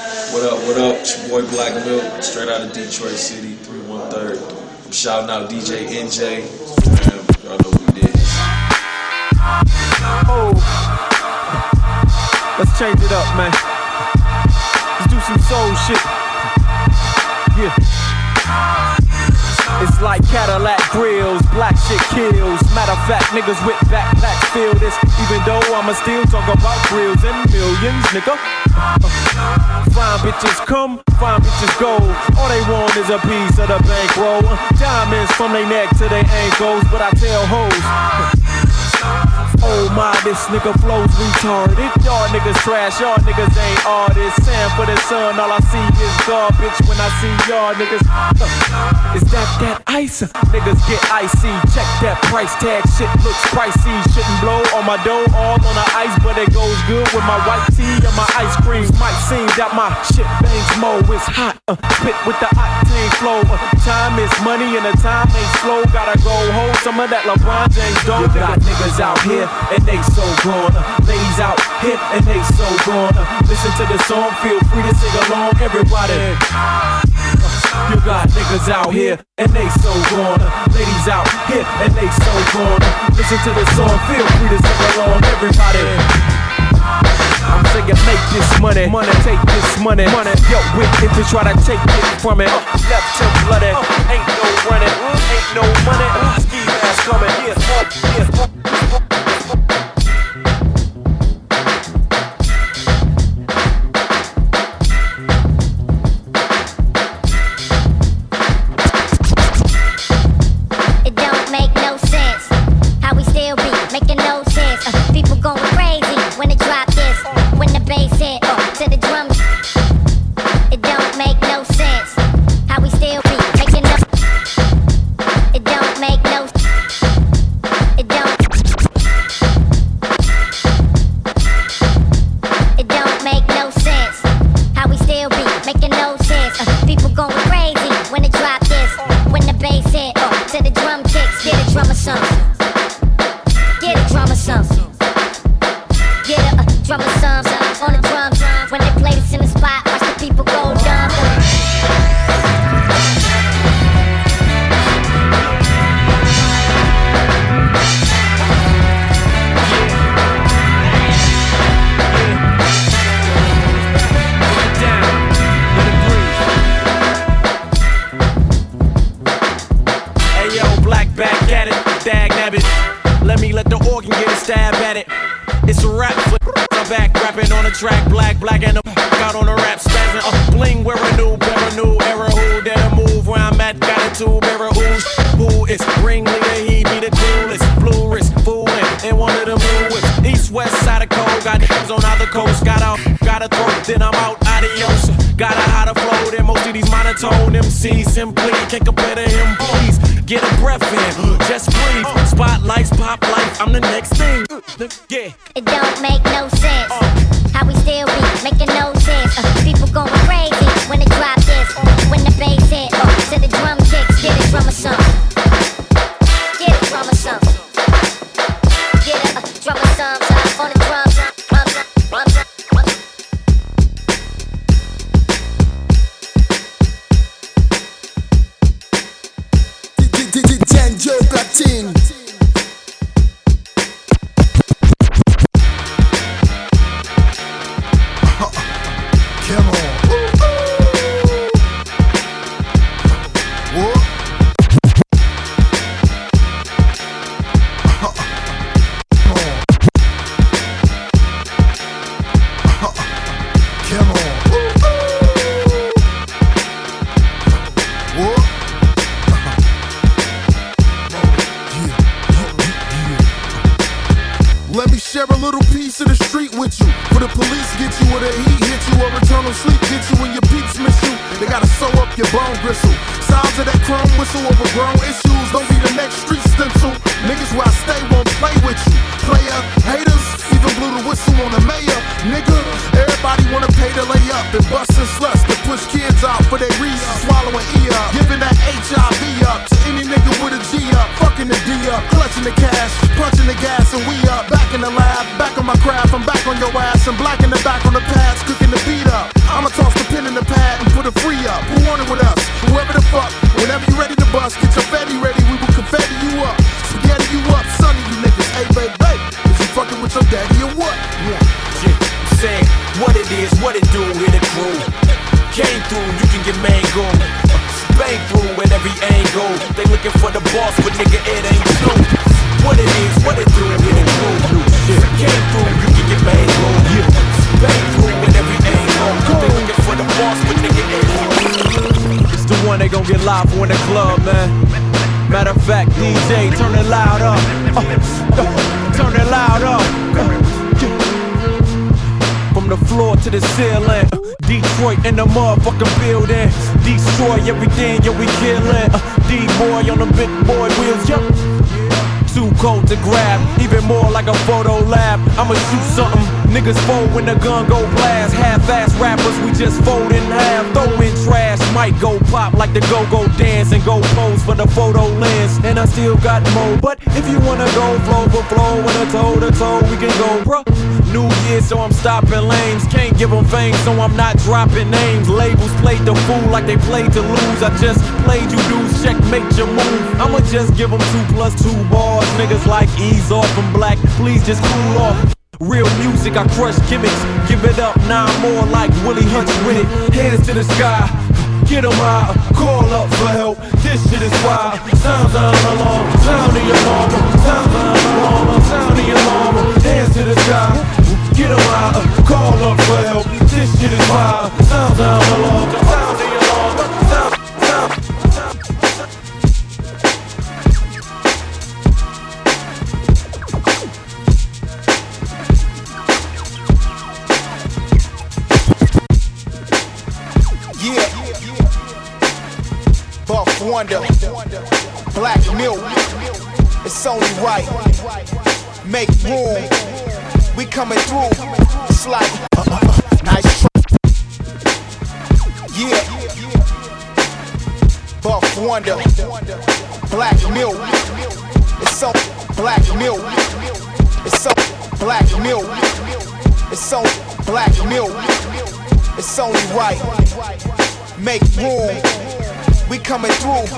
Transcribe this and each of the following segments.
What up, what up? It's your boy Black Milk, straight out of Detroit City, 313. I'm shouting out DJ NJ. Man, y'all know who it is. Oh, let's change it up, man. Let's do some soul shit. Yeah. It's like Cadillac grills, black shit kills. Matter of fact, niggas with backpacks feel this. Even though I'ma still talk about grills and millions, nigga. Uh, fine bitches come, fine bitches go. All they want is a piece of the bankroll. Diamonds from their neck to their ankles, but I tell hoes. Oh my, this nigga flows retarded. Y'all niggas trash, y'all niggas ain't artists. Sam for the sun, all I see is garbage when I see y'all niggas. Is that that ice? Niggas get icy. Check that price tag, shit looks pricey. Shouldn't blow on my dough, all on the ice, but it goes good with my white tea and my ice cream. Might seem that my shit bangs mo. It's hot, uh, spit with the octane flow. Uh, time is money and the time ain't slow. Gotta go hold some of that LeBron James dough. You got niggas out here and they so gone. Ladies out here and they so gone. Listen to the song, feel free to sing along, everybody. You got niggas out here and they so gone. Ladies out here and they so gone. Listen to the song, feel free to sing along, everybody. I'm saying make this money, money, take this money, money. Yo, if you try to take it from it, left him blooded. Ain't no running, ain't no money. Ski mask coming, yeah, yeah. In one of the movies. East west side of cold, got back on all the coast, got out, got a throw, then I'm out out of these monotone MCs. Simply can't compare to him, please. Get a breath in just breathe. Spotlights pop lights. I'm the uh, back on the pads, cooking the beat up. They're bustin' slust to push kids out for their re-ups. Swallowing E up, giving that HIV up. to Any nigga with a G up, fucking the D up, clutching the cash, punching the gas, and we up. Back in the lab, back on my craft, I'm back on your ass, and black in the toss Once the confetti ready, we will confetti you up. Spaghetti you up, sonny you niggas. Hey, baby, baby, is you fucking with your daddy or what? Yeah, yeah. Saying what it is, what it do, hit the crew. Came through, you can get mango. Bang through at every angle. They looking for the boss, but nigga, it ain't. Matter of fact, DJ, turn it loud up. Uh, uh, turn it loud up From the floor to the ceiling. Detroit in the motherfucking building. Destroy everything, yo, we killin'. Uh, D-boy on the big boy wheels, yup. Too cold to grab, even more like a photo lab. I'ma shoot something. Niggas fold when the gun go blast. Half-ass rappers, we just fold in half. Throw in trash, might go pop like the go-go dance and go pose for the photo lens. And I still got more, but if you wanna go flow for flow with a toe to toe, we can go, bruh. New Year, so I'm stopping lanes. Can't give them fame, so I'm not dropping names. Labels played the fool like they played to lose. I just played you dudes, checkmate your move. I'ma just give them two plus two bars. Niggas like ease off and black, please just cool off. Real music, I crush gimmicks. Give it up, nine more like Willie Hutch with it. Hands to the sky, get them out, call up for help. This shit is wild. Sounds on alarm, sound the alarm, sounds on alarm, sound the alarm. Hands to the sky. Get them out, call up for help. This shit is wild. Sound the alarm, Wonder, Black Milk. It's only right. Make room. We coming through. It's like uh, uh, uh, nice try. Yeah. Buff Wonder. Black milk. It's so black milk. It's so black milk. It's so black milk. It's only right. Make room. We coming through.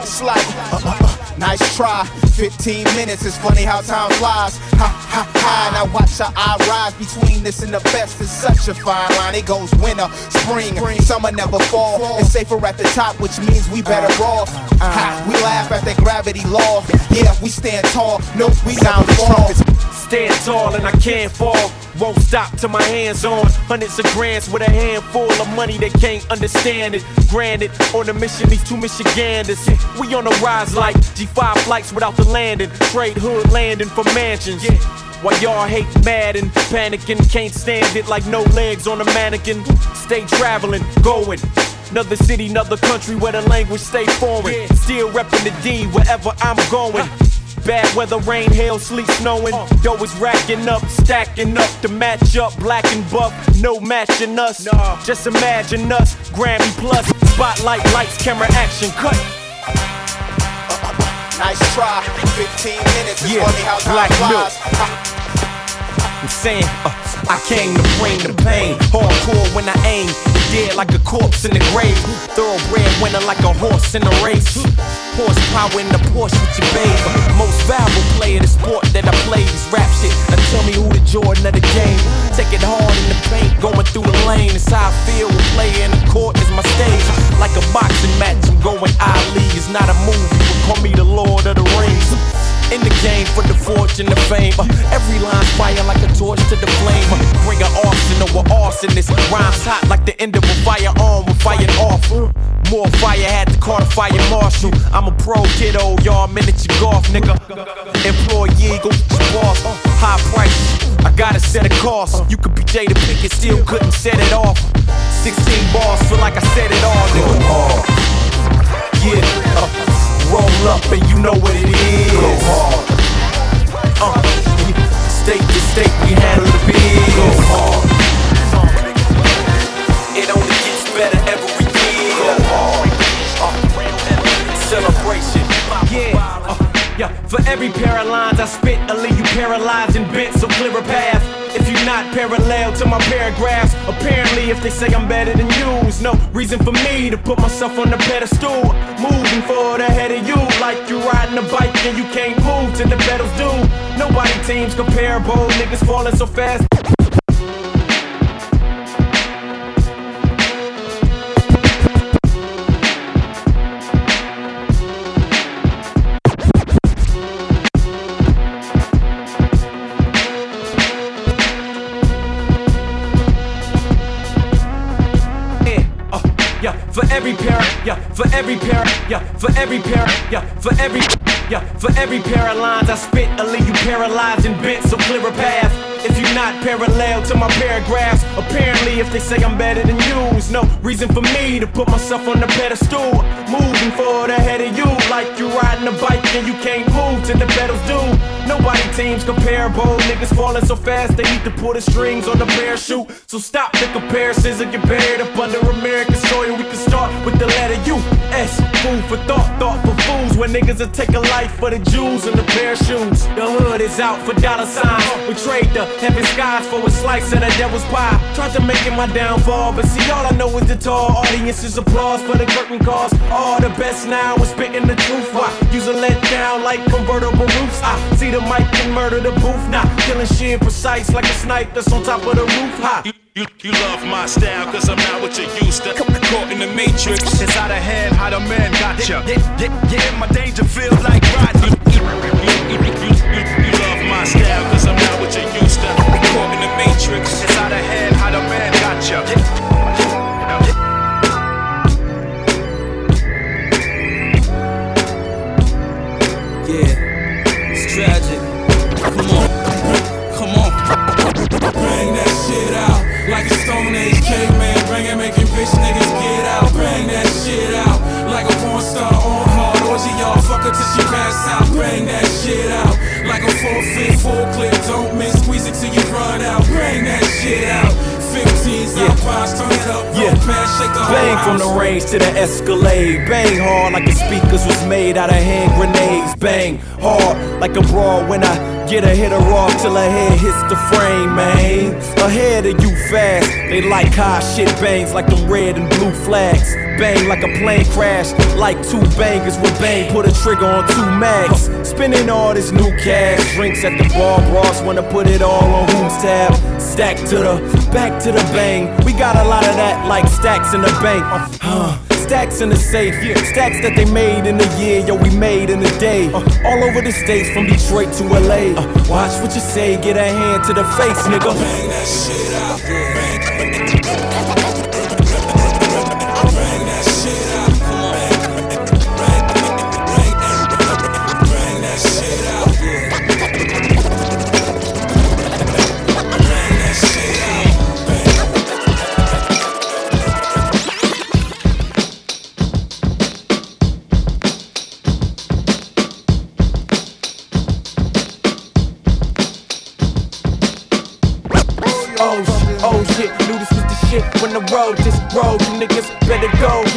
It's like uh, uh, uh, nice try. 15 minutes, it's funny how time flies. Ha ha ha, now watch our eye rise between this and the best. It's such a fine line. It goes winter, spring, summer never fall. It's safer at the top, which means we better off. Ha, we laugh at the gravity law. Yeah, we stand tall. No, we sound fall. Stand tall and I can't fall. Won't stop till my hands on hundreds of grants with a handful of money they can't understand it. Granted, on a mission, these two Michiganders. We on the rise like G5 flights without the landing. Trade hood landing for mansions. Yeah. While y'all hate mad and panicking, can't stand it like no legs on a mannequin. Stay traveling, going. Another city, another country where the language stay foreign. Yeah. Still repping the D wherever I'm going. Bad weather, rain, hail, sleet, snowing. Dough is racking up, stacking up to match up. Black and buff, no matching us. Just imagine us, Grammy plus, spotlight, lights, camera, action, cut. Nice try. 15 minutes. It's Yeah, funny how time black flies. I'm saying, uh, I came to bring the pain. Hardcore when I aim, dead like a corpse in the grave. Thoroughbred winner like a horse in a race. Horsepower in the Porsche with your babe. Most valuable player, the sport that I play is rap shit. Now tell me who the Jordan of the game. Take it hard in the paint, going through the lane. It's how I feel when playing in the court is my stage. Like a boxing match, I'm going Ali. It's not a movie, but call me the Lord of the Rings. In the game for the fortune, the fame. Every line fire like a torch to the with arsonist. Rhymes hot like the end of a firearm. We're fired off. More fire had to call the fire marshal. I'm a pro kiddo, y'all miniature golf, nigga. Employee, go get your boss. High price. I gotta set a cost. You could be Jada Pinkett, still couldn't set it off. 16 bars, feel like I said it all, nigga. Yeah, uh, roll up and you know what it is. Go hard. Uh. State to state, we handle the biz. Go hard. Better every year. Go hard. Uh, celebration. Yeah. Uh, yeah. For every pair of lines I spit, I leave you paralyzed and bent, so clear a path. If you're not parallel to my paragraphs, apparently if they say I'm better than you, there's no reason for me to put myself on the pedestal. Moving forward ahead of you, like you're riding a bike and you can't move till the pedals do. Nobody teams comparable, niggas falling so fast. Every pair, yeah, for every pair, yeah, for every pair, yeah, for every, yeah, for every pair of lines I spit, I leave you paralyzed and bent, so clear a path. If you're not parallel to my paragraphs, apparently if they say I'm better than you, no reason for me to put myself on the pedestal. Moving forward ahead of you, like you're riding a bike and you can't move till the pedals do. Nobody teams comparable. Niggas falling so fast they need to pull the strings on the parachute. So stop the comparisons and get buried up under American soil. We can start with the letter U. S. Food for thought, thought for fools. When niggas will take a life for the jewels and the pair of shoes. The hood is out for dollar signs. We trade the heaven skies for a slice of the devil's pie. Tried to make it my downfall, but see all I know is the tall audience's applause for the curtain calls. All the best now is spitting the truth. Why? Use a let down like convertible roofs. I see the mic and murder the booth. Now killing shit precise like a snipe that's on top of the roof. High. You, you, you love my style, cause I'm not what you used to. Caught in the matrix. It's out of hand, how the man got ya. Yeah, yeah, yeah, my danger feels like Rodney. You, you, you, you, you love my style, cause I'm not what you used to. Caught in the matrix. It's out of hand, how the man got ya. Shit out like a Stone Age caveman. Bring it, making bitch niggas get out. Bang that shit out like a porn star on hard. Orgy, y'all fuck her till she pass out. Bang that shit out like a forfeit, full clip. Don't miss, squeeze it till you run out. Bang that shit out. 15s, Yeah. Turn it up. Yeah. Roll past, shake the whole Bang from the range to the Escalade. Bang hard like the speakers was made out of hand grenades. Bang hard like a brawl when I get a hit her off till her head hits the frame, man. Ahead of you fast. They like how shit bangs like the red and blue flags. Bang like a plane crash, like two bangers with bang. Put a trigger on two mags. Spending all this new cash. Drinks at the bar, bros wanna put it all on whom's tab. Stack to the back to the bang. We got a lot of that like stacks in the bank. Uh, Stacks in the safe, stacks that they made in a year, yo, we made in a day. Uh, all over the states, from Detroit to LA. Uh, watch what you say, get a hand to the face, nigga. Bang that shit out. Bang,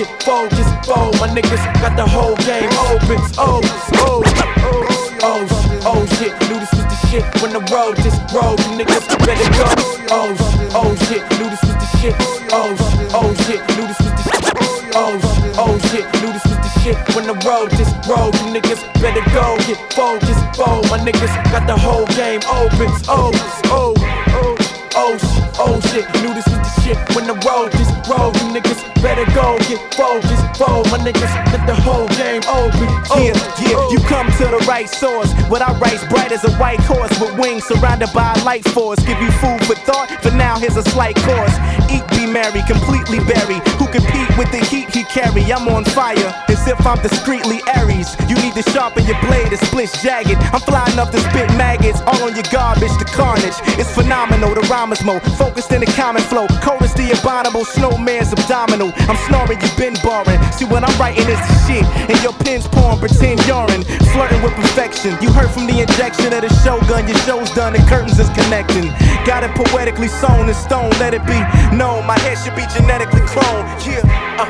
get focused. Oh, my niggas got the whole game open. Oh, oh, oh, oh, oh shit, knew this was the shit when the road just rolled. You niggas better go. Oh, oh shit, knew this was the shit. Oh, oh shit, knew this was the shit. Oh, oh shit, knew this was the shit when the road just rolled. You niggas better go get focused. Oh, my niggas got the whole game open. Oh, oh, oh. Oh oh shit, knew this was the shit when the road just rolled. You niggas better go get focused. Fold my niggas, get the whole game open. Oh, Yeah, yeah, oh. you come to the right source. What I write's bright as a white horse with wings surrounded by a light force. Give you food for thought, but now here's a slight course. Eat, be merry, completely buried. Who compete with the heat he carry? I'm on fire, as if I'm discreetly Aries. You need to sharpen your blade, it split jagged. I'm flying up to spit maggots, all on your garbage, the carnage. It's phenomenal, the rhyme is mo. Focused in the common flow, as the abominable snowman's abdominal. I'm snoring, you been boring. See what I'm writing is the shit, and your pen's pouring pretend urine. Flirting with perfection. You heard from the injection of the shogun, your show's done, the curtains is connecting. Got it poetically sewn in stone, let it be known. My head should be genetically cloned. Yeah, Uh,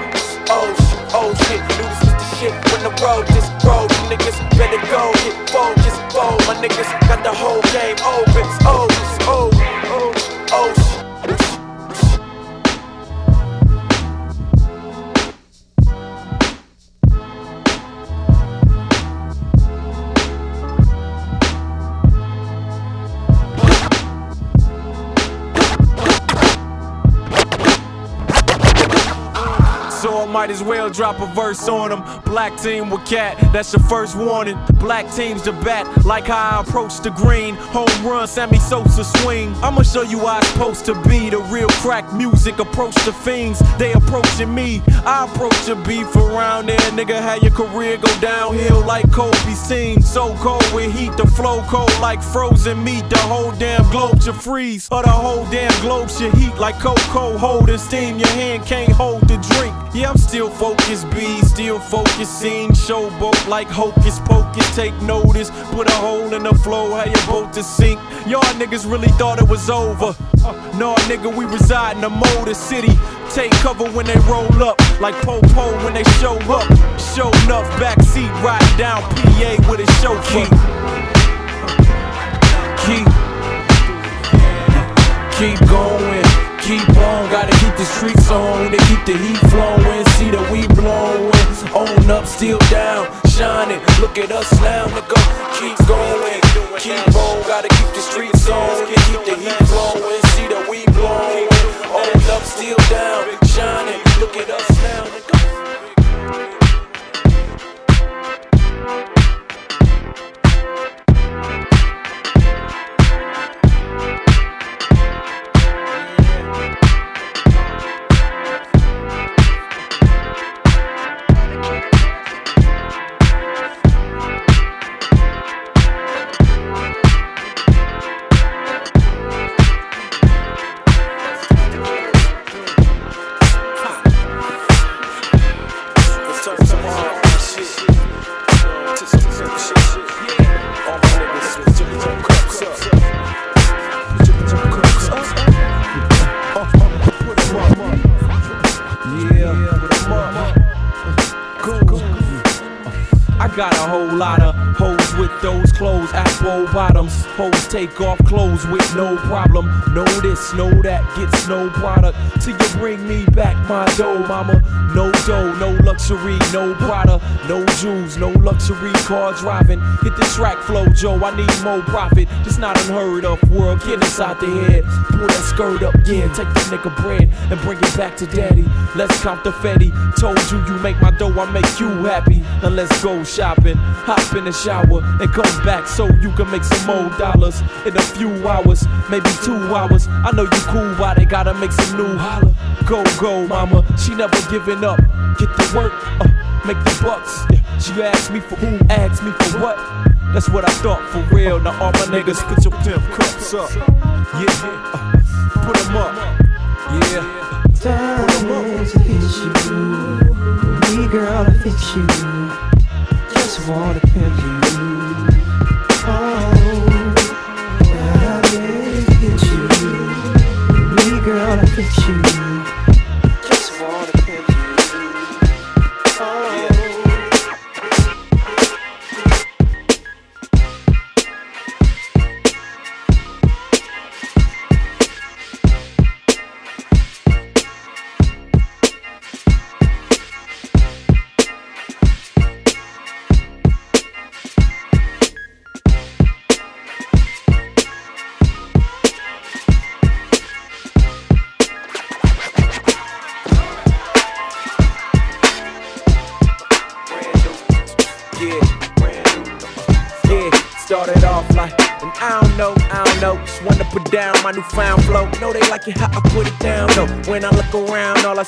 oh, shit, oh shit, knew this was the shit when the road just. You niggas better go get bold, just Fold my niggas got the whole game open. Oh, oh, oh, oh. sh- So I might as well drop a verse on them. Black team with cat, that's your first warning. Black teams to bat, like how I approach the green. Home run, Sammy Sosa swing. I'ma show you how it's supposed to be. The real crack music approach the fiends. They approaching me. I approach a beef around there, nigga. How your career go downhill like Kobe seen. So cold with heat, the flow cold like frozen meat. The whole damn globe should freeze, or the whole damn globe should heat like cocoa holding steam. Your hand can't hold the drink. Yeah, I'm still focused, B, still focusing. Showboat like hocus pocus. Take notice, put a hole in the flow, how your boat to sink. Y'all niggas really thought it was over. Uh, no, nigga, we reside in the Motor City. Take cover when they roll up, like Popo when they show up. Show enough backseat, ride down PA with a chauffeur. Keep, keep going, keep on. Gotta keep the streets on, to keep the heat flowing. See that we blowing, on up, still down, shining. Look at us now, nigga. Keep going, keep on. Gotta keep the streets on, keep the heat flowing. See that we blowing, on up, still down, shining. Look at us now, gets no product. Till you bring me back my dough, mama. No dough, no luxury, no Prada, no jewels, no luxury car driving. Hit the track flow, Joe. I need more profit. Just not unheard of. World, get inside the head. Pull that skirt up, yeah. Take that nigga bread and bring it back to daddy. Let's comp the Fetty. Told you you make my dough, I make you happy. Now let's go shopping. Hop in the shower and come back so you can make some more dollars in a few hours, maybe two hours. I know you cool, why they gotta make some new holla. Go, go, mama. She never giving up. Get to work, uh, make the bucks. She asked me for who, asked me for what. That's what I thought for real. Now all my niggas put your pimp cups up. Yeah, uh, put 'em up. Yeah. Time to hit you. Me girl, I fix you. Just wanna pimp you.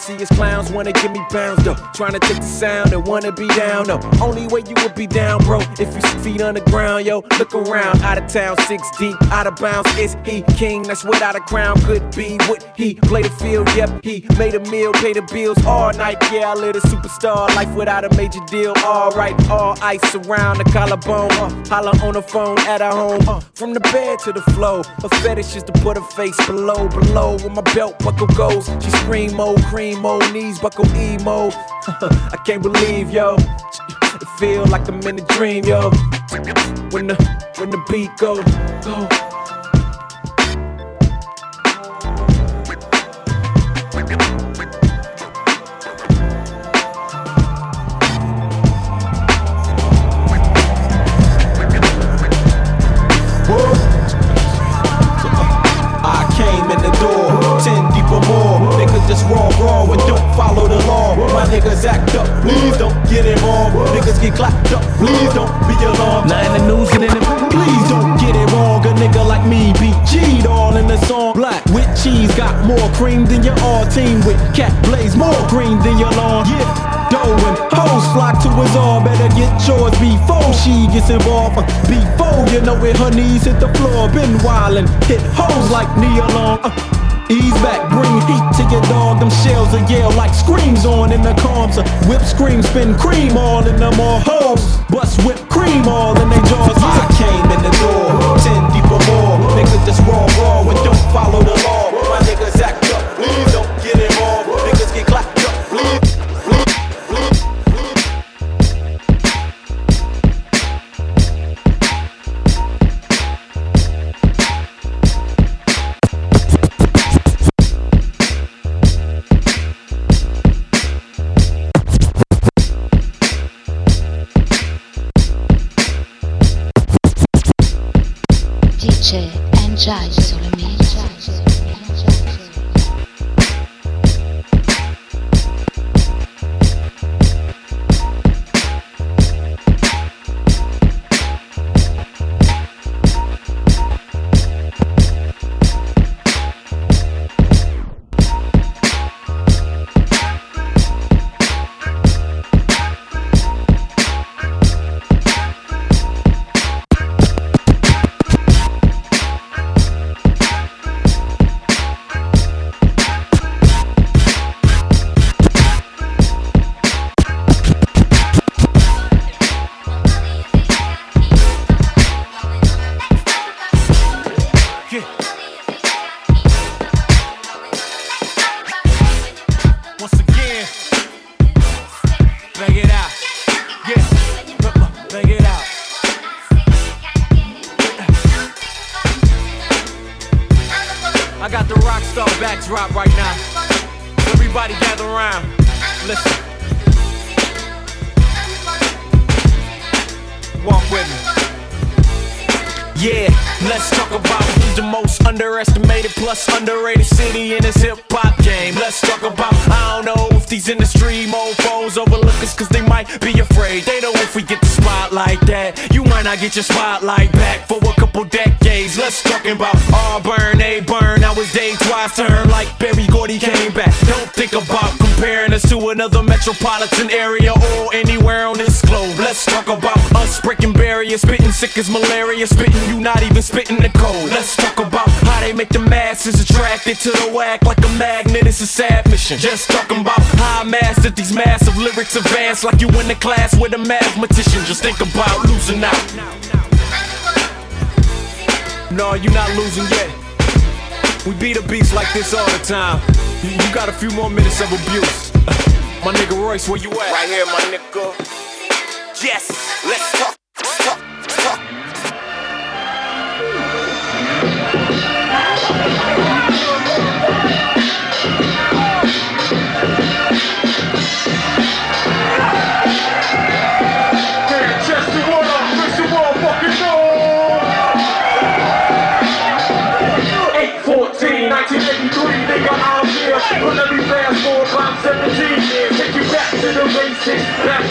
See is bounds, though. Trying to take the sound and wanna be down, though. Only way you would be down, bro, if you feet on the ground, yo. Look around, out of town, six deep, out of bounds. Is he king? That's without a crown. Could be what he play the field, yep. He made a meal, pay the bills all night. Yeah, I live a superstar life without a major deal. Alright, all ice around the collarbone. Uh, holla on the phone at her home. Uh, from the bed to the flow. Her fetish is to put her face below, below where my belt buckle goes. She scream, oh, cream, oh, knees buckle I can't believe, yo. It feel like I'm in a dream, yo. When the when the beat go, go. Involved. Uh, before you know it, her knees hit the floor. Been wildin', hit hoes like Nia Long. Uh, Ease back, bring heat to your dog. Them shells will yell like screams on in the comms. Whip scream, spin cream all in them all hoes. Bust whip cream all in they jaws. I came in the door, ten deep or more. Niggas just raw, raw, and don't follow the law. Not get your spotlight back for a couple decades. Let's talk about Auburn, A burn. Now it's day twice turn like Berry Gordy came back. Don't think about comparing us to another metropolitan area or anywhere on this globe. Let's talk about us breaking barriers, spitting sick as malaria, spitting you not even spitting the code. Let's talk about how they make the masses attracted to the whack like a magnet. It's a sad mission. Just talking about how I mastered these massive lyrics advanced like you in the class with a mathematician. Just think about losing out. No, you're not losing yet. We beat a beast like this all the time. You, you got a few more minutes of abuse. My nigga Royce, where you at? Right here, my nigga. Yes. Let's talk.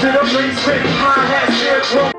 to the place, quick, high hat, shit,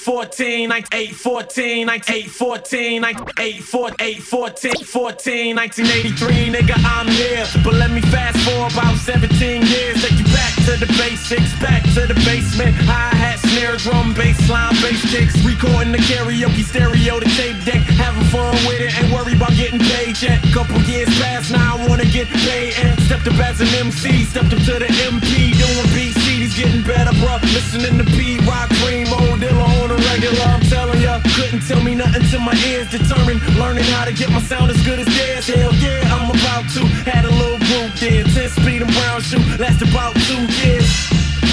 14, 8, 14, 8, 14, 8, 4, 8, 14, 14, 1983, nigga, I'm here. But let me fast forward about 17 years, take you back to the basics, back to the basement. I had snare drum, bass line, bass kicks, recording the karaoke stereo, the tape deck, having fun with it, ain't worried about getting paid yet. Couple years past, now I wanna get paid and stepped up as an MC, stepped up to the MP, doing BC, he's getting better, bruh. Listening to P Rock Cream, old Dilla on a regular. I'm telling ya, couldn't tell me nothing till my ears determined. Learning how to get my sound as good as theirs. Hell yeah, I'm about to. Had a little group there, 10 speed and brown shoe. Last about two years.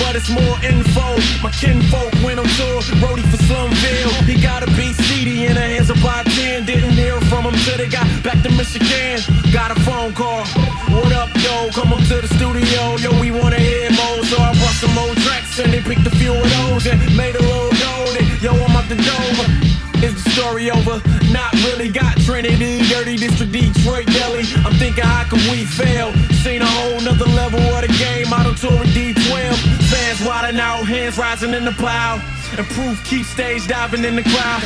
But it's more info. My kinfolk went on tour, roadie for Slum Village. He got a beat CD in the hands of Baatin. Didn't hear from him till till they got back to Michigan. Got a phone call. What up, yo? Come up to the studio. Yo, we wanna hear more. So I brought some old tracks and they picked a few of those and made a little dough. Yo, I'm out the door. Is the story over? Not really. Got Trinity, Dirty District, Detroit, Deli. I'm thinking, how could we fail? Seen a whole nother level of the game. Out on tour with D12. Fans wildin' out, hands rising in the plow. Proof keep stage diving in the crowd.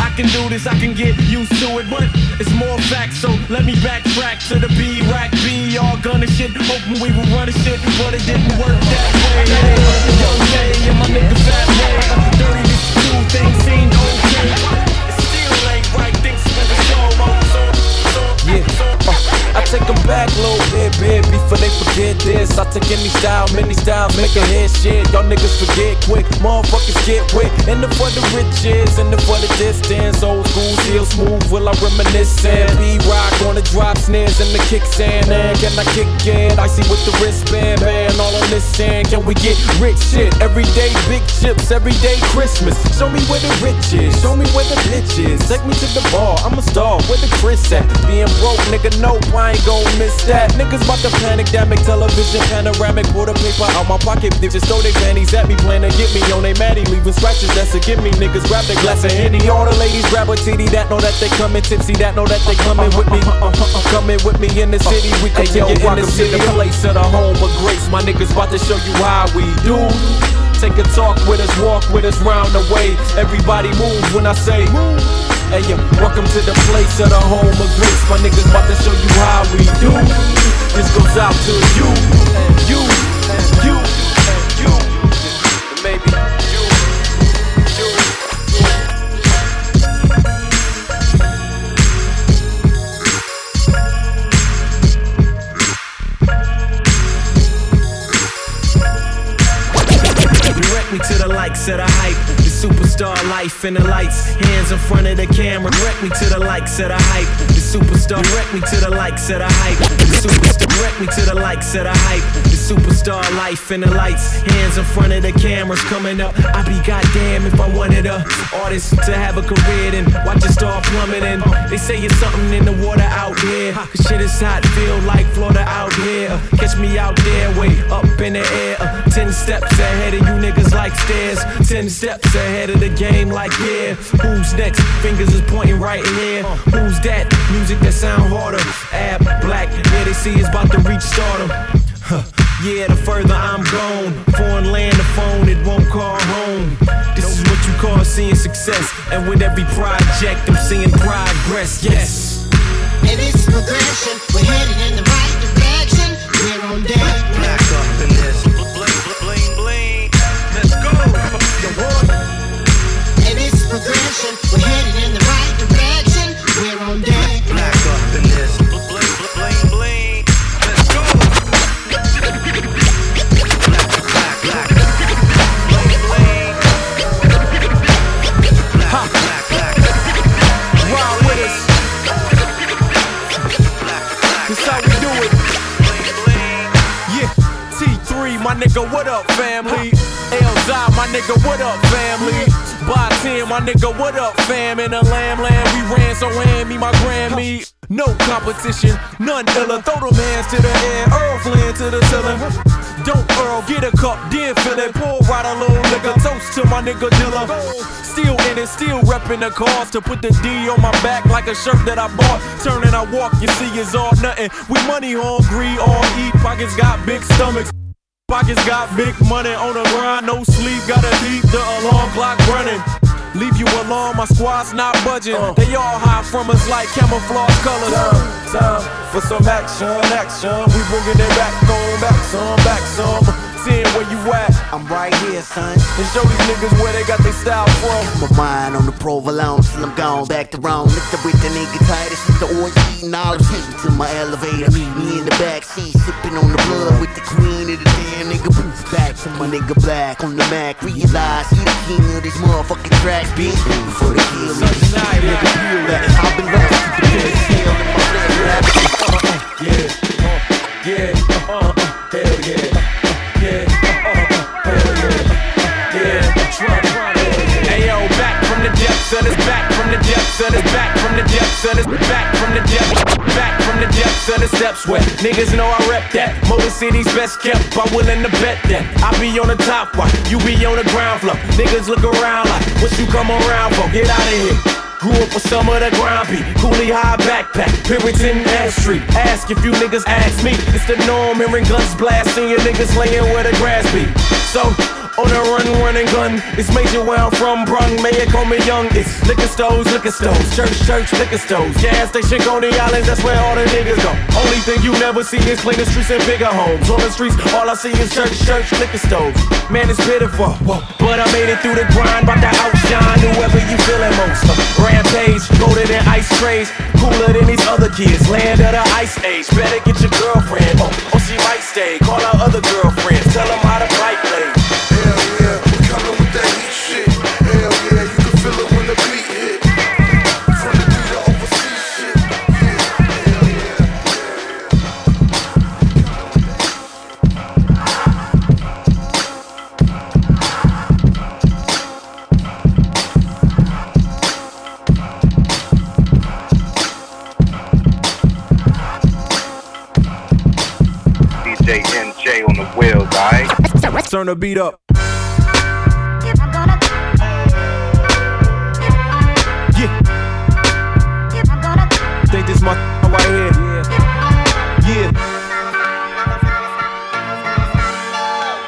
I can do this, I can get used to it, but it's more facts. So let me backtrack to the B rack B. All gunning shit, hoping we were running shit, but it didn't work that way. Hey, yo, Jay, and my nigga Fat. Dirty two Yeah, uh, back a little bit, bit before they forget this. I take any style, many styles, make a hit shit. Y'all niggas forget quick, motherfuckers get quick. In the for the riches, in the for the distance. Old school, still smooth, will I reminisce? B rock on the drop snares and the kickstand. And can I kick it? I see with the wristband, band all on this end. Can we get rich shit? Everyday big chips, everyday Christmas. Show me where the rich is, show me where the bitch is. Take me to the bar, I'm a star. Where the Chris at? Being broke, nigga, no, I ain't gon' miss that. Niggas bout to panic, damic, television, panoramic, pull the paper out my pocket. They just throw their panties at me, plan to get me on they matty, leaving scratches. That's a give me. Niggas grab the glass of Henny. All the ladies grab a titty that know that they coming tipsy, that know that they coming with me. Coming with me in the city, we can Hey, yo, in the city. the place of the home of grace. My niggas bout to show you how we do. Take a talk with us, walk with us round the way. Everybody move when I say move. Hey, yo, welcome to the place of the home of grace. My niggas about to show you how we do. This goes out to you, you, you, you, and maybe superstar life and the lights. Hands in front of the camera. Direct me to the likes of the hype, the superstar. Direct me to the likes of the hype, the superstar. Me to the likes of the hype, the superstar life and the lights. Hands in front of the cameras coming up. I'd be goddamn if I wanted a artist to have a career and watch it start plummeting. They say it's something in the water out here. Cause shit is hot, feel like Florida out here. Catch me out there, way up in the air. Ten steps ahead of you niggas like stairs. Ten steps ahead of the game like yeah. Who's next? Fingers is pointing right here. Who's that? Music that sound harder. Ab black, yeah they see it's about to reach stardom. Huh. Yeah, the further I'm gone, foreign land, the phone, it won't call home. This is what you call seeing success, and with every project, I'm seeing progress. Yes. And it's progression. We're headed in the right nigga, what up, family? Elzhi, my nigga, what up, family? By 10, my nigga, what up, fam? In the lamb land, we ran, so me my Grammy. No competition, none iller. Throw them hands to the air, Errol Flynn to the ceiling. Don't Earl, get a cup, then fill it. Pour right a little nigga, toast to my nigga Dilla. Still in it, still reppin' the cause to put the D on my back like a shirt that I bought. Turn and I walk, you see, it's all nothing. We money hungry, all eat, pockets got big stomachs. Pockets got big money on the grind, no sleep, gotta keep the alarm clock running. Leave you alone, my squad's not budging. Uh. They all hide from us like camouflage colors. Time, time for some action, action. We bringing it back on, back some, back some. Seeing where you at. I'm right here, son. And show these niggas where they got their style from. My mind on the provolone till I'm gone back to Rome. Lift the with the nigga Titus, with the all the heat to my elevator. Meet me in the back seat, sipping on the blood with the queen of the damn nigga. Poof, back to my nigga black on the Mac. Realize he the king of this motherfucking track, bitch. Before they kill me, nigga feel that. I've been lost to the best hell in my flat Yeah, uh, yeah, uh, uh, Back from the depths of this, back from the depths back from the depths of back from sweat. Niggas know I rep that. Motor City's best kept, I'm willing to bet that. I be on the top, why? You be on the ground floor. Niggas look around like, what you come around for? Get out of here. Grew up with some of the ground beat, Cooley High backpack, Puritan F Street. Ask if you niggas ask me. It's the norm, hearing guns blasting, your niggas laying where the grass be. So, on the run, running gun. It's major where I'm from, brung. Call me young. It's liquor stores, liquor stores, church, church, liquor stores. Gas station, Coney Islands, that's where all the niggas go. Only thing you never see is cleaner streets and bigger homes. On the streets, all I see is church, church, liquor stores. Man, it's pitiful. But I made it through the grind, about to outshine whoever you feeling most. Rampage, colder than ice trays, cooler than these other kids. Land of the ice age, better get your girlfriend. Oh, or she might stay. Call her other girlfriends, tell them how to fight play. Turn the beat up. This right here. Yeah.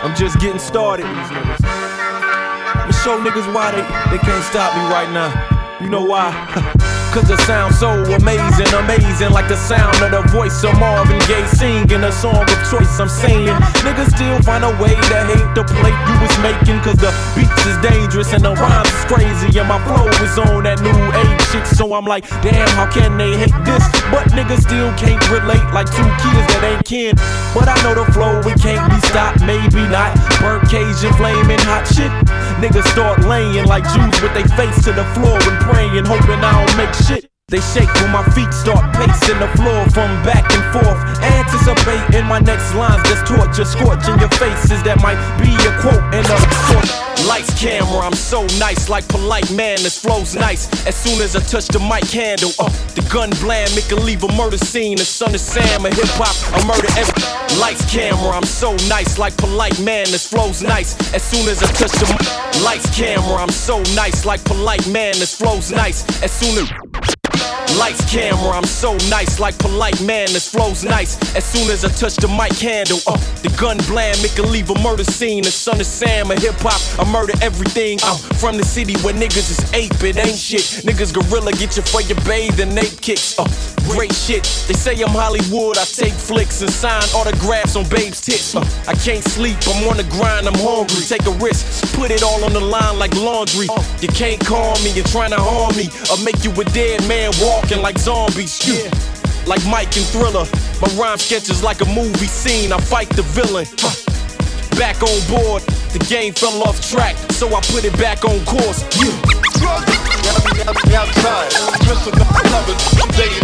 I'm just getting started. I'ma show niggas why they, they can't stop me right now. You know why? Cause it sounds so amazing, amazing Like the sound of the voice of Marvin Gaye Singing a song of choice, I'm saying Niggas still find a way to hate the plate you was making Cause the beats is dangerous and the rhymes is crazy And my flow is on that new age shit So I'm like, damn, how can they hate this? But niggas still can't relate like two kids that ain't kin. But I know the flow, it can't be stopped, maybe not. Burnt Cajun, flaming hot shit. Niggas start laying like Jews with their face to the floor and praying, hoping I don't make shit. They shake when my feet start pacing the floor from back and forth. Anticipating my next lines, just torture, scorching your faces. That might be a quote in a sort. Lights, camera, I'm so nice, like polite man. This flows nice. As soon as I touch the mic handle, uh, the gun make it leave a murder scene. The son of Sam, a hip hop, I murder every. Lights, camera, I'm so nice, like polite man. This flows nice. As soon as I touch the mic, lights, camera, I'm so nice, like polite man. This flows nice. As soon as Lights, camera, I'm so nice, like polite man. This flows nice. As soon as I touch the mic handle, uh, the gun bland, make it leave a murder scene. The son of Sam, a hip hop, I murder everything. I'm from the city where niggas is ape, it ain't shit. Niggas gorilla, get you for your bathe and ape kicks. Uh, great shit. They say I'm Hollywood, I take flicks and sign autographs on babes' tits. Uh, I can't sleep, I'm on the grind, I'm hungry. Take a risk, put it all on the line like laundry. You can't call me, you're trying to harm me, or make you a dead man walking like zombies. You. Like Mike and Thriller, my rhyme sketches like a movie scene. I fight the villain. Back on board, the game fell off track, so I put it back on course. You. Hood,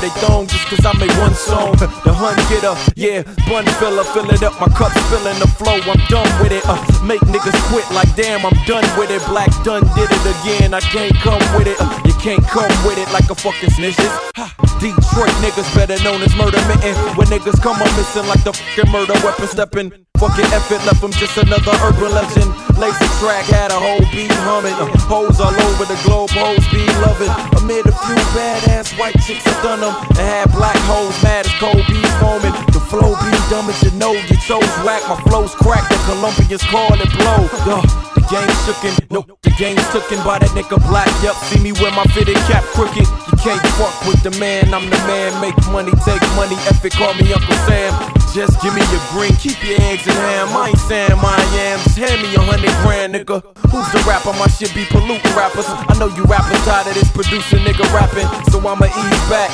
they thong just cause I made one song. The hun getter, yeah, bun filler, fill it up. My cup spilling the flow. I'm done with it. Uh, make niggas quit like damn, I'm done with it. Black done did it again. I can't come with it. Uh, you can't come with it like a fucking snitches. Ha. Detroit niggas better known as murder mitten. When niggas come up missing like the fucking murder weapon stepping. Fucking effort left them just another urban legend. Lazy track had a whole beat humming. Uh, hoes all over the globe, hoes be loving. Amid a few badass white chicks, I done them. And had black hoes mad as cold bees foaming. The flow be dumb as you know, you chose whack. My flow's crack, the Colombians call it blow. Duh. The game shookin', no, the game's tooken by that nigga black. Yup, see me wear my fitted cap crooked. You can't fuck with the man, I'm the man. Make money, take money, it, call me Uncle Sam. Just give me your green, keep your eggs in ham. I ain't saying my I am, hand me a hundred grand, nigga. Who's the rapper? My shit be polluting rappers. I know you rappers tired of this producer nigga rapping, so I'ma ease back.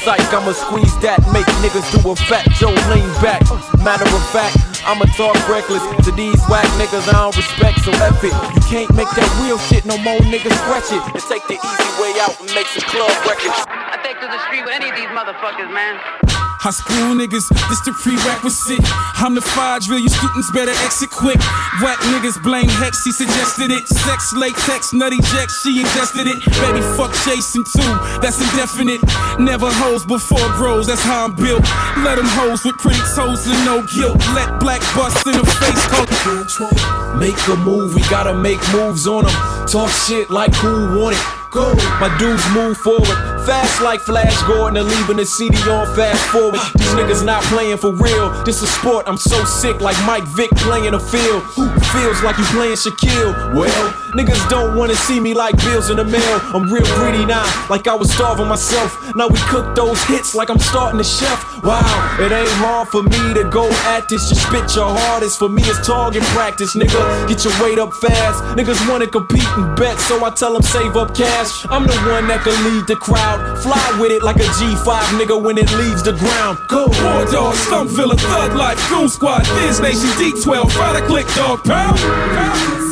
Psych, I'ma squeeze that, make niggas do a fat Joe lean back. Matter of fact, I'ma talk reckless to these whack niggas I don't respect, so F it. You can't make that real shit no more, niggas scratch it. And take the easy way out and make some club records. I take to the street with any of these motherfuckers, man. I school niggas, this the prerequisite. I'm the five drill, you students better exit quick. Whack niggas blame Hex, he suggested it. Sex, latex, nutty jack, she ingested it. Baby, fuck chasing too, that's indefinite. Never hoes before bros, that's how I'm built. Let them hoes with pretty toes and no guilt. Let black bust in the face, called Make a move, we gotta make moves on them. Talk shit like who want it. Go, my dudes move forward. Fast like Flash Gordon and leaving the CD on fast forward. These niggas not playing for real. This is sport, I'm so sick like Mike Vick playing a field. Feels like you playing Shaquille. Well, niggas don't wanna see me like bills in the mail. I'm real greedy now, like I was starving myself. Now we cook those hits like I'm starting a chef. Wow, it ain't hard for me to go at this. Just spit your hardest. For me, it's target practice, nigga. Get your weight up fast. Niggas wanna compete and bet, so I tell them save up cash. I'm the one that can lead the crowd. Fly with it like a G5 nigga when it leaves the ground. Go. War dog, Slum Villa, Thug Life, Goon Squad, Biz Nation, D12, Fight a Click Dog, Pound.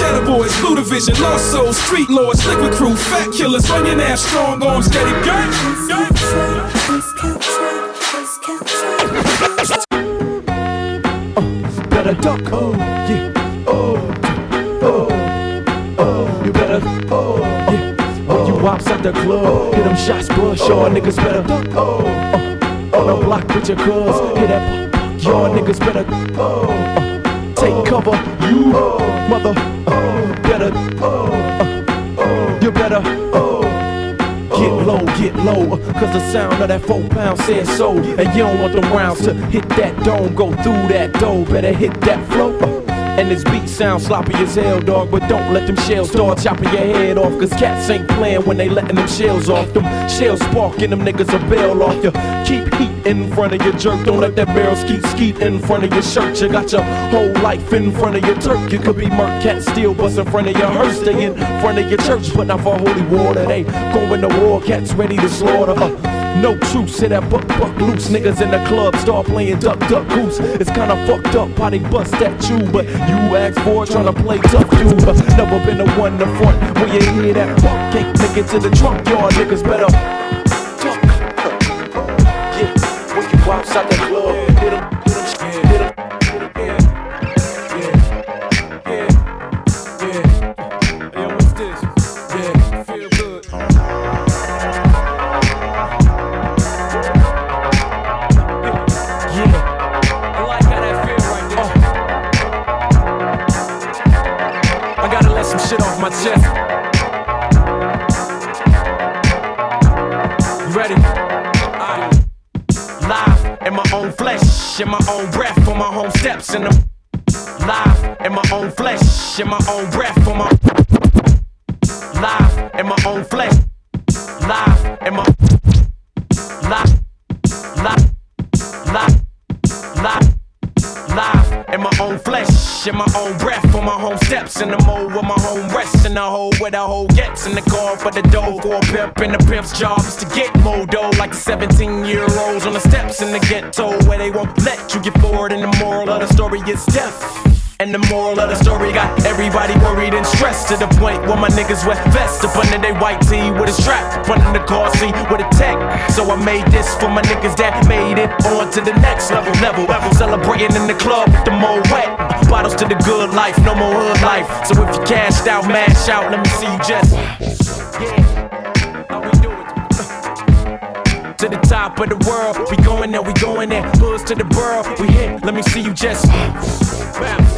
Shadow Boys, Blue Division, Lost Souls, Street Lords, Liquid Crew, Fat Killers, Run your ass, Strong Arms, Gang. better duck. Oh, yeah. Oh, oh, oh. You better, oh, yeah. When you wops at the club, hit them shots, bush. Y'all niggas better duck. Oh, oh, on the block with your cuz. Hit that, y'all niggas better, oh, oh. Take oh. cover, you, oh. mother, oh, better, oh, uh, oh. You better, uh, oh. Get low, get low, cause the sound of that four pound says so. And you don't want the rounds to hit that dome, go through that door, better hit that flow. And this beat sounds sloppy as hell, dog. But don't let them shells start chopping your head off. Cause cats ain't playing when they letting them shells off. Them shells sparking them niggas a bail off you. Keep heat in front of your jerk. Don't let that barrel skeet skeet in front of your shirt. You got your whole life in front of your turk. You could be murk cat bust in front of your hearse. Stay in front of your church, but not for holy water. They going to war, cats ready to slaughter. Uh, no truce, say that buck buck loose. Niggas in the club start playing duck duck goose. It's kinda fucked up they bust that you, but you ask for it, tryna play tough dude. Uh, never been the one to front when you hear that buck can't make it to the trunk. Y'all niggas better duck. Yeah, when you outside the club, chest. You ready? Alright. Live in my own flesh, in my own breath, on my own steps, and I'm live in my own flesh, in my own job is to get more dough, like the 17 year olds on the steps in the ghetto, where they won't let you get bored, and the moral of the story is death. And the moral of the story got everybody worried and stressed to the point where my niggas wear vests up under their white tee with a strap up under the car seat with a tech. So I made this for my niggas that made it on to the next level. Level, celebrating in the club with the more wet. Bottles to the good life, no more hood life. So if you cashed out, mash out, let me see you just. To the top of the world, we going there, we going there. Hoods to the borough, we hit. Let me see you just bounce.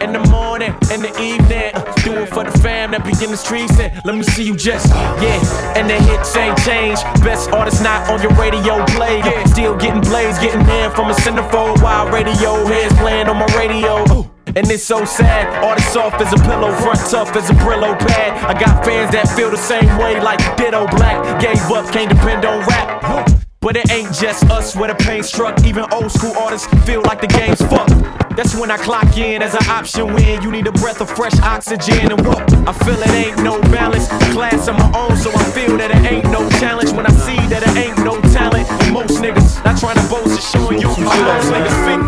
In the morning, in the evening, uh, do it for the fam that be in the streets. And let me see you just, yeah. And the hits ain't changed. Best artist not on your radio play. Still getting blazed, getting in from a centerfold while radio heads playing on my radio. Ooh. And it's so sad, all this soft as a pillow, front tough as a Brillo pad. I got fans that feel the same way, like Ditto Black. Gave up, can't depend on rap. But it ain't just us where the pain struck. Even old school artists feel like the game's fucked. That's when I clock in as an option when you need a breath of fresh oxygen and what? I feel it ain't no balance. Class of my own, so I feel that it ain't no challenge. When I see that it ain't no talent, and most niggas not trying to boast is showing you. My most niggas fake,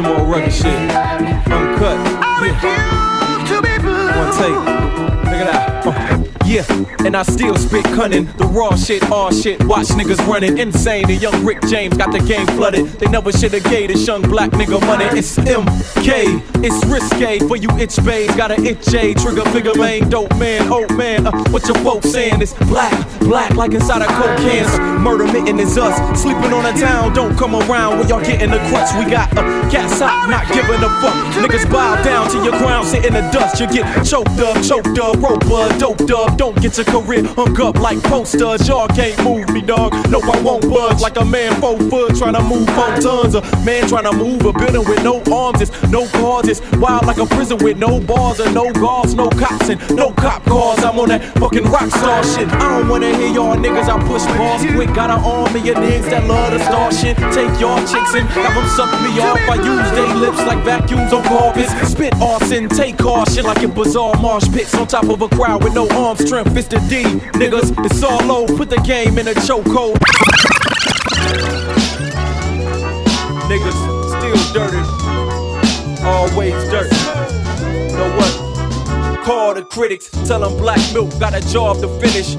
Some more rugged shit, uncut. Yeah. One take, look at that. Yeah, and I still spit cunning. The raw shit, all shit. Watch niggas running insane. The young Rick James got the game flooded. They never shoulda gave this young black nigga money. It's MK, it's risque for you itch bays. Got an itch A, trigger figure main, dope man, old man. Uh, what your folks saying? It's black, black like inside a coke can. Murder mitten is us. Sleeping on a town, don't come around when y'all getting the crutch. We got uh, gas out, not giving a fuck. Niggas bow down to your crown, sit in the dust. You get choked up, choked up, rope up, doped up. Don't get your career hung up like posters. Y'all can't move me, dog. No, I won't budge like a man four foot trying to move four tons. A man trying to move a building with no arms. It's no cars. It's wild like a prison with no bars and no guards, no cops and no cop cars. I'm on that fucking rock star shit. I don't wanna hear y'all niggas. I push bars quick. Got an army of niggas that love to start shit. Take y'all chicks and have them suck me off. I use they lips like vacuums on carpets. Spit arson, take caution like in bizarre marsh pits on top of a crowd with no arm strength. It's the D, niggas. It's all low. Put the game in a chokehold. Niggas still dirty. Always dirt. Know what? Call the critics, tell them Black Milk got a job to finish.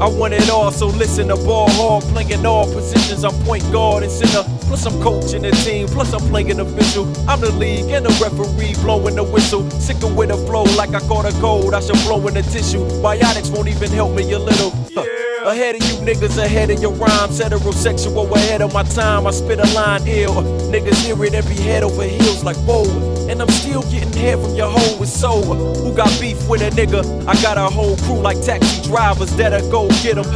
I want it all, so listen to ball hog, playing all positions. I'm point guard and center, plus I'm coaching the team, plus I'm playing official. I'm the league and the referee blowing the whistle. Sicker with a flow like I caught a cold, I should blow in the tissue. Biotics won't even help me a little. Huh. Ahead of you niggas, ahead of your rhymes. Heterosexual ahead of my time. I spit a line ill. Niggas hear it and be head over heels like whoa. And I'm still getting head from your hoe with sober. Who got beef with a nigga? I got a whole crew like taxi drivers that'll go get 'em.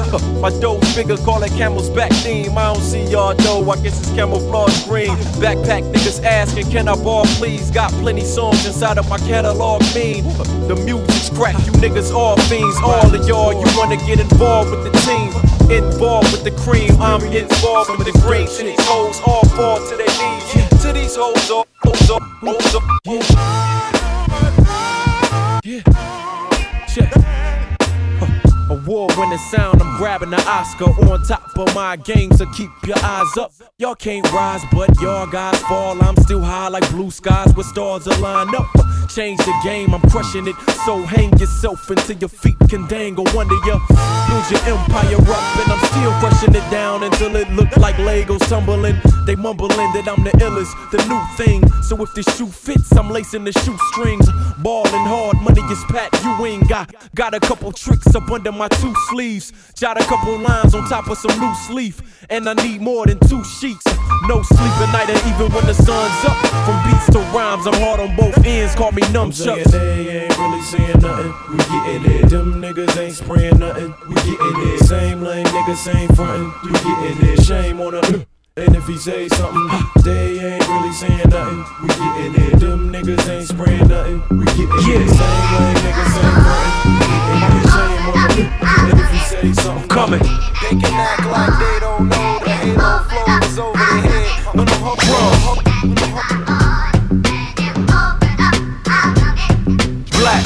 My dope figure call it camel's back theme. I don't see y'all though. I guess it's camouflage green. Backpack niggas asking, can I ball please? Got plenty songs inside of my catalog mean. The music's crack, you niggas all fiends. All of y'all, you wanna get involved with the team. Involved with the cream, I'm involved with the green. To these hoes, all fall to their knees. To these hoes, all hoes, all hoes, all yeah. Yeah. Award winning sound, I'm grabbing the Oscar on top of my game, so keep your eyes up. Y'all can't rise, but y'all guys fall. I'm still high like blue skies with stars aligned up. Change the game, I'm crushing it. So hang yourself until your feet can dangle under you. Build your empire up, and I'm still crushing it down until it look like Legos tumbling. They mumbling that I'm the illest, the new thing. So if the shoe fits, I'm lacing the shoestrings. Ballin' hard, money is pat, you ain't got. Got a couple tricks up under my two sleeves. Jot a couple lines on top of some loose leaf. And I need more than two sheets. No sleep at night, and even when the sun's up. From beats to rhymes, I'm hard on both ends. Call me numb saying they ain't really saying nothing. We getting it. Them niggas ain't spraying nothing. We getting it. Same lane niggas, same frontin'. We getting it. Shame on them. And if he say something, they ain't really saying nothing. We getting it. Them niggas ain't spraying nothing. We getting Yeah. it. Same lane niggas, same frontin'. We getting it. On he coming. They can act like they don't know the halo flow is over their head. When I'm home, Black.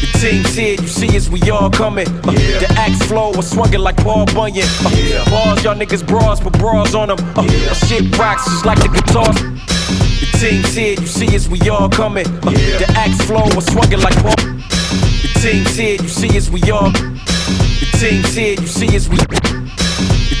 The team's here, you see as we all coming. Uh, The axe flow was swunging like Paul Bunyan. Uh, Bars, y'all niggas bras, but bras on them. Uh, my Shit rocks just like the guitars. The team's here, you see as we all coming. Uh, The axe flow was swinging like. The team's here, you see as we all. The team's here, you see as we.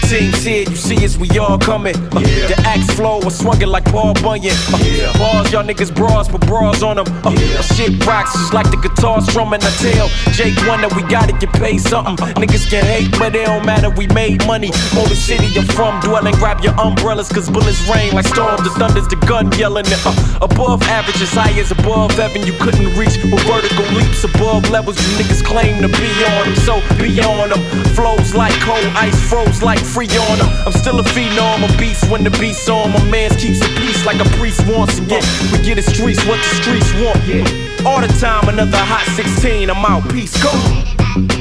Team's here, you see as we all coming. Uh, The axe flow was swunging like Paul Bunyan. Uh, Bars, y'all niggas bras, but bras on them. Uh, my Shit rocks just like the guitar strumming. I tell Jake One that we gotta get paid something. Niggas can hate, but it don't matter, we made money. Motor City, you're from, dwelling, grab your umbrellas, cause bullets rain like storms. The thunder's the gun yelling. Uh, above average, as high as above heaven, you couldn't reach. With vertical leaps above levels, you niggas claim to be on them. So be on them. Flows like cold ice, froze like free on. I'm still a phenom, a beast when the beat's on. My man's keeps the peace like a priest wants. And yeah, we get the streets what the streets want. Yeah, all the time, another hot 16. I'm out, peace, go.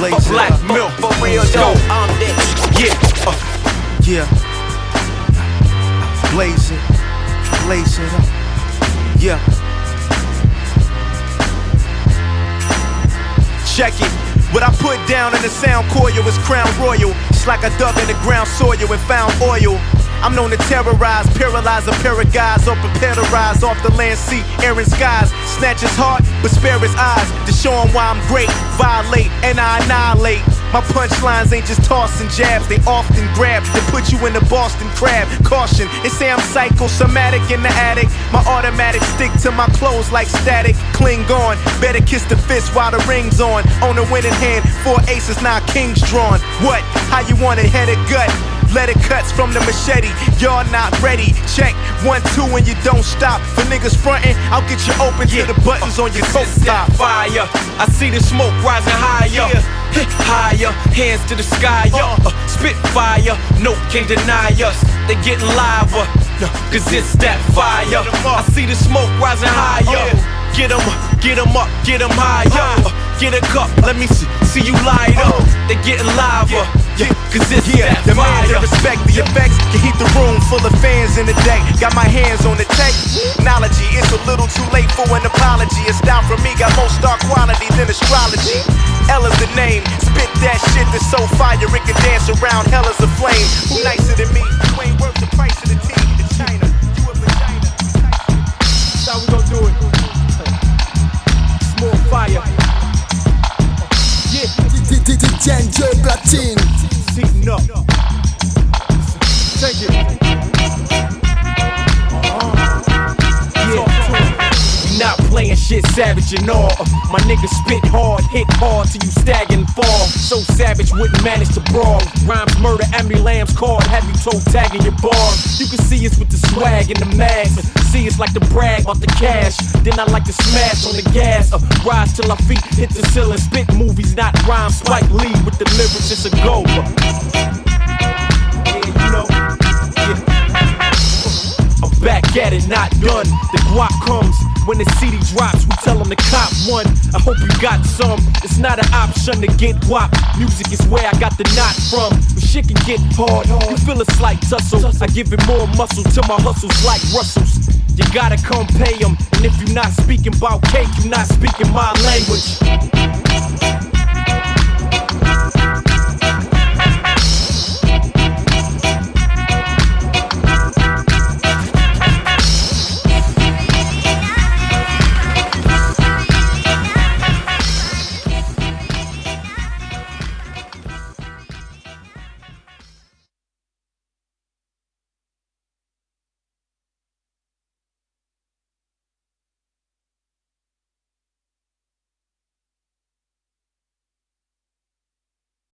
Blaze A black up. milk, for real, though. I'm that. Yeah. uh, Yeah. Blaze it. Blaze it up. Yeah. Check it. What I put down in the sound coil is crown royal. It's like I dug in the ground soil and found oil. I'm known to terrorize, paralyze a pair of guys, or prepare to rise off the land, sea, air, and skies. Snatch his heart, but spare his eyes to show him why I'm great. Violate and I annihilate. My punchlines ain't just tossing jabs, they often grab to put you in the Boston crab. Caution, they say I'm psychosomatic in the attic. My automatic stick to my clothes like static. Cling on, better kiss the fist while the ring's on. On the winning hand, four aces, nine kings drawn. What? How you want it, head or gut? Letter cuts from the machete, y'all not ready. Check one, two, and you don't stop. For niggas frontin', I'll get you open to the buttons on your coat top. fire. I see the smoke rising higher. Hit higher, hands to the sky. Uh, uh, spit fire, no can deny us. They getting liver, uh, cause it's that fire. I see the smoke rising higher. Get 'em, get 'em up, get 'em higher. Uh, get a cup, let me see, see you light up. They getting liver, yeah, cause it's Yeah, that the man fire. that respect the effects can heat the room full of fans in the day. Got my hands on the technology. It's a little too late for an apology. A style from me got more star quality than astrology. L is the name. Spit that shit that's so fire it can dance around hell as a flame. Who nicer than me? You ain't worth the price of the tea in China. You a vagina. That's how we gon' do it. Small fire. DJ Joe Platine. Seating up. Take. Playing shit savage and all. My niggas spit hard, hit hard till you stagger and fall. So savage wouldn't manage to brawl. Rhymes murder, Emmy Lamb's card, have you toe tagging your bar. You can see us with the swag and the mags. See us like the brag about the cash. Then I like to smash on the gas. Uh, rise till our feet hit the ceiling. Spit movies, not rhymes. Spike Lee with the lyrics, it's a go. Uh, yeah, you know. Yeah. I'm back at it, not done. The guap comes when the CD drops. We tell them the cop one. I hope you got some. It's not an option to get guap. Music is where I got the knot from. But shit can get hard. You feel a slight tussle. I give it more muscle till my hustles like Russell's. You gotta come pay 'em. And if you're not speaking about cake, you're not speaking my language.